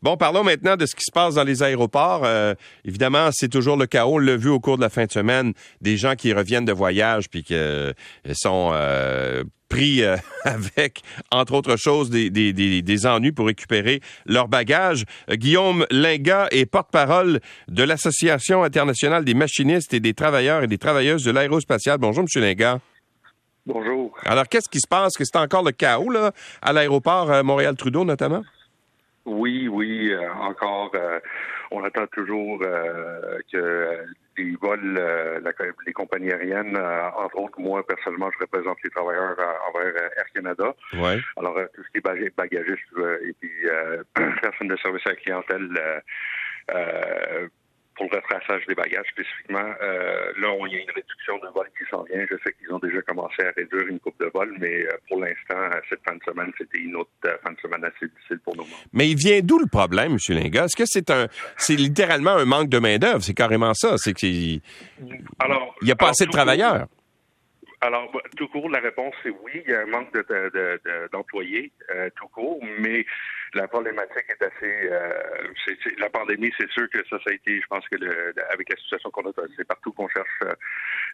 Bon, parlons maintenant de ce qui se passe dans les aéroports. Euh, évidemment, c'est toujours le chaos. On l'a vu au cours de la fin de semaine, des gens qui reviennent de voyage puis qui euh, sont euh, pris avec, entre autres choses, des, des, des, ennuis pour récupérer leur bagages. Guillaume Linga est porte-parole de l'Association internationale des machinistes et des travailleurs et des travailleuses de l'aérospatiale. Bonjour, M. Linga. Bonjour. Alors, qu'est-ce qui se passe? Que c'est encore le chaos là, à l'aéroport Montréal-Trudeau, notamment? Oui, oui, euh, encore, euh, on attend toujours euh, que les vols, les compagnies aériennes, entre autres, moi, personnellement, je représente les travailleurs envers Air Canada. Ouais. Alors, tout ce qui est bagagistes et puis personnes de service à la clientèle pour le retraçage des bagages spécifiquement. Euh, là, il y a une réduction de vol qui s'en vient. Je sais qu'ils ont déjà commencé à réduire une coupe de vol, mais euh, pour l'instant, cette fin de semaine, c'était une autre euh, fin de semaine assez difficile pour nous. Mais il vient d'où le problème, M. Linga? Est-ce que c'est un c'est littéralement un manque de main-d'œuvre? C'est carrément ça. C'est qu'il il n'y a pas assez de travailleurs. Alors, bah, tout court, la réponse c'est oui. Il y a un manque d'employés, de, de, tout court, mais la problématique est assez. Euh, la pandémie, c'est sûr que ça, ça a été, je pense que le, avec la situation qu'on a, c'est partout qu'on cherche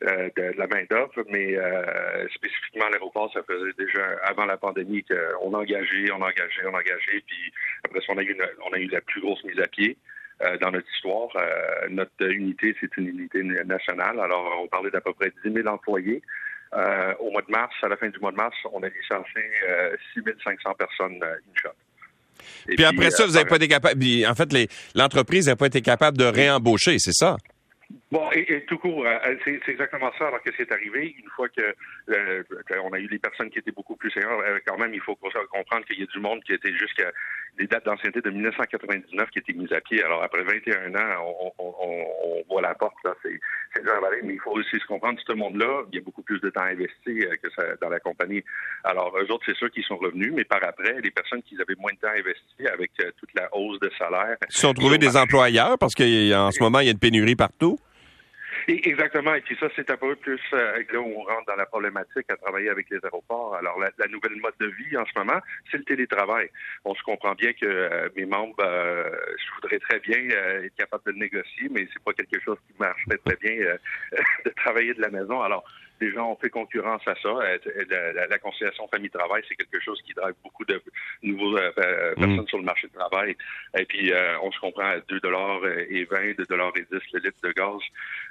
euh, de, la main d'œuvre, mais euh, spécifiquement l'aéroport, ça faisait déjà avant la pandémie qu'on engageait, on engageait, on engageait, puis après ça, on a eu, on a eu la plus grosse mise à pied. dans notre histoire. notre unité, c'est une unité nationale. Alors, on parlait d'à peu près 10 000 employés. Au mois de mars, à la fin du mois de mars, on a licencié 6 500 personnes une shot puis, après ça, vous n'avez pas été capable. En fait, l'entreprise n'a pas été capable de réembaucher, c'est ça? Bon, et, tout court, euh, c'est exactement ça. Alors que c'est arrivé, une fois que euh, on a eu des personnes qui étaient beaucoup plus seniors, euh, quand même, il faut comprendre qu'il y a du monde qui était jusqu'à des dates d'ancienneté de 1999 qui étaient mises à pied. Alors après 21 ans, on, voit la porte. Là, c'est à mais il faut aussi se comprendre. Ce monde-là, il y a beaucoup plus de temps investi que ça, dans la compagnie. Alors eux autres, c'est sûr qu'ils sont revenus, mais par après, les personnes qui avaient moins de temps investi avec toute la hausse de salaire, ils se sont trouvés des employeurs parce qu'en ce moment, il y a une pénurie partout. Exactement. Et puis ça, c'est un peu plus euh, là où on rentre dans la problématique à travailler avec les aéroports. Alors, la, nouvelle mode de vie en ce moment, c'est le télétravail. On se comprend bien que euh, mes membres, euh, je voudrais très bien euh, être capable de le négocier, mais c'est pas quelque chose qui marcherait très bien de travailler de la maison. Alors, les gens ont fait concurrence à ça. La, conciliation famille-travail, c'est quelque chose qui drive beaucoup de nouveaux mm. personnes sur le marché du travail. Et puis, on se comprend à 2 et 20, 2 et 10 le litre de gaz.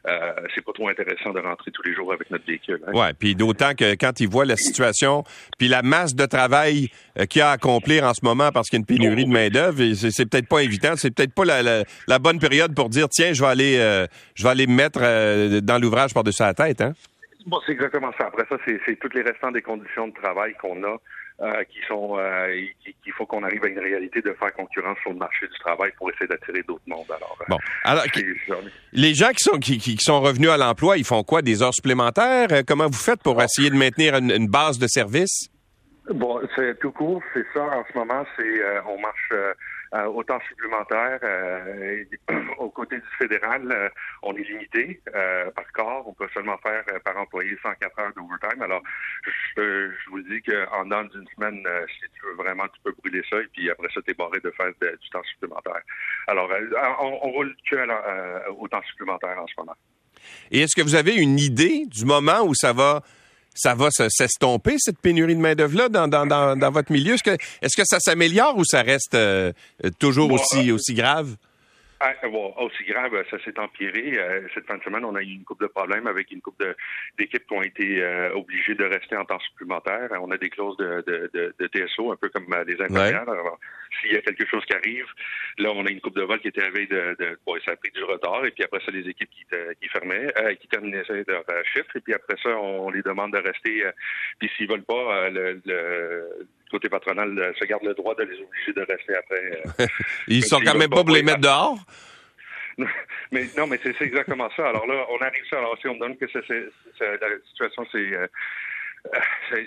Euh, c'est pas trop intéressant de rentrer tous les jours avec notre véhicule. Hein. Ouais, puis d'autant que quand ils voient la situation, puis la masse de travail euh, qu'il y a à accomplir en ce moment parce qu'il y a une pénurie de main d'œuvre, c'est peut-être pas évident, c'est peut-être pas la, bonne période pour dire tiens, je vais aller, euh, je vais aller me mettre dans l'ouvrage par-dessus la tête, hein. Bon, c'est exactement ça. Après ça, c'est toutes les restants des conditions de travail qu'on a euh, qui sont euh, qu'il faut qu'on arrive à une réalité de faire concurrence sur le marché du travail pour essayer d'attirer d'autres mondes. Alors, euh, bon, alors les gens qui sont qui, qui sont revenus à l'emploi, ils font quoi? Des heures supplémentaires? Comment vous faites pour essayer de maintenir une, base de service? Bon, c'est tout court, c'est ça. En ce moment, c'est on marche euh, au temps supplémentaire. Euh, au côté du fédéral, euh, on est limité par corps. On peut seulement faire par employé 104 heures d'overtime. Alors, je, je vous dis qu'en dedans d'une semaine, si tu veux vraiment, tu peux brûler ça et puis après ça, tu es barré de faire du temps supplémentaire. Alors, on, on roule que au temps supplémentaire en ce moment. Et est-ce que vous avez une idée du moment où ça va ça va s'estomper, cette pénurie de main-d'œuvre-là, dans, dans, dans, votre milieu? Est-ce que, est que ça s'améliore ou ça reste euh, toujours aussi, euh, aussi grave? Ah, bon, aussi grave, ça s'est empiré. Euh, cette fin de semaine, on a eu une coupe de problèmes avec une coupe d'équipes qui ont été euh, obligées de rester en temps supplémentaire. On a des clauses de, de, de, TSO, un peu comme euh, les intérieurs. Alors, s'il y a quelque chose qui arrive, là, on a une coupe de vol qui était arrivée de, de bon, ça a pris du retard, et puis après ça, les équipes qui, qui fermaient, qui terminaient leur chiffre, et puis après ça, on les demande de rester. puis s'ils veulent pas, le, le côté patronal euh, se garde le droit de les obliger de rester après. Euh, Ils sont quand même pas pour les mettre dehors? mais non, mais c'est exactement ça. Alors là, on arrive ça. Alors si on me donne que c'est la situation, c'est euh,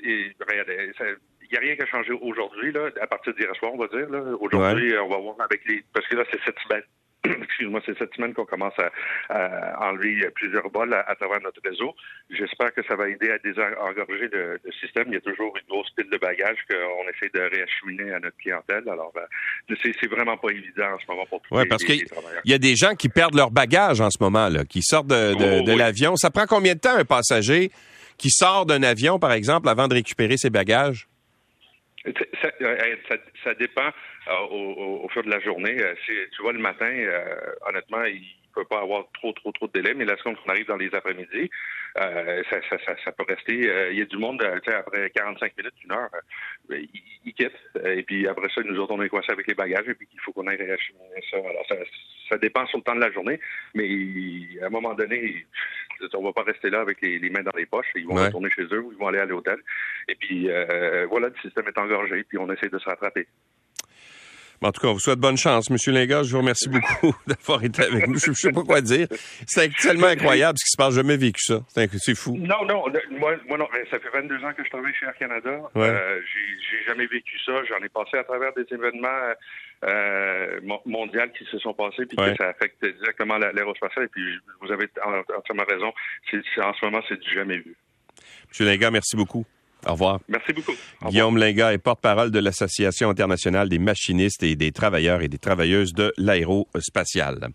il n'y a rien qui a changé aujourd'hui, là, à partir d'hier soir, on va dire. Aujourd'hui, on va voir avec les. Parce que là, c'est cette semaine excuse-moi, c'est cette semaine qu'on commence à, enlever plusieurs bols à, travers notre réseau. J'espère que ça va aider à désengorger le, système. Il y a toujours une grosse pile de bagages qu'on essaie de réacheminer à notre clientèle. Alors, euh, c'est vraiment pas évident en ce moment pour tous ouais, parce qu'il y a des gens qui perdent leur bagage en ce moment, là, qui sortent de, de oh, l'avion. Ça prend combien de temps un passager qui sort d'un avion, par exemple, avant de récupérer ses bagages? Euh, ça, ça, dépend euh, au, au, fur de la journée. Euh, tu vois le matin, honnêtement, il peut pas avoir trop, trop, trop de délai, mais la seconde qu'on arrive dans les après-midi, ça, ça, ça, peut rester. Il y a du monde, après 45 minutes, une heure, il, il, quitte. Et puis après ça, nous autres, on est coincés avec les bagages et puis il faut qu'on aille réacheminer ça. Alors, ça, ça dépend sur le temps de la journée, mais à un moment donné, on va pas rester là avec les, mains dans les poches. Ils vont retourner chez eux ou ils vont aller à l'hôtel. Et puis, euh, voilà, le système est engorgé, puis on essaie de se rattraper. En tout cas, on vous souhaite bonne chance. Monsieur Linga, je vous remercie beaucoup d'avoir été avec nous. Je ne sais pas quoi dire. C'est tellement incroyable ce qui se passe. J'ai jamais vécu ça. C'est fou. Non, non. Moi, moi, non. Ça fait 22 ans que je travaille chez Air Canada. Ouais. Euh, j'ai jamais vécu ça. J'en ai passé à travers des événements euh, mondiaux qui se sont passés puis que ça affecte directement l'aérospatiale. Et puis, vous avez entièrement raison. En ce moment, c'est du jamais vu. Monsieur Linga, merci beaucoup. Au revoir. Merci beaucoup. Guillaume Linga est porte-parole de l'Association internationale des machinistes et des travailleurs et des travailleuses de l'aérospatiale.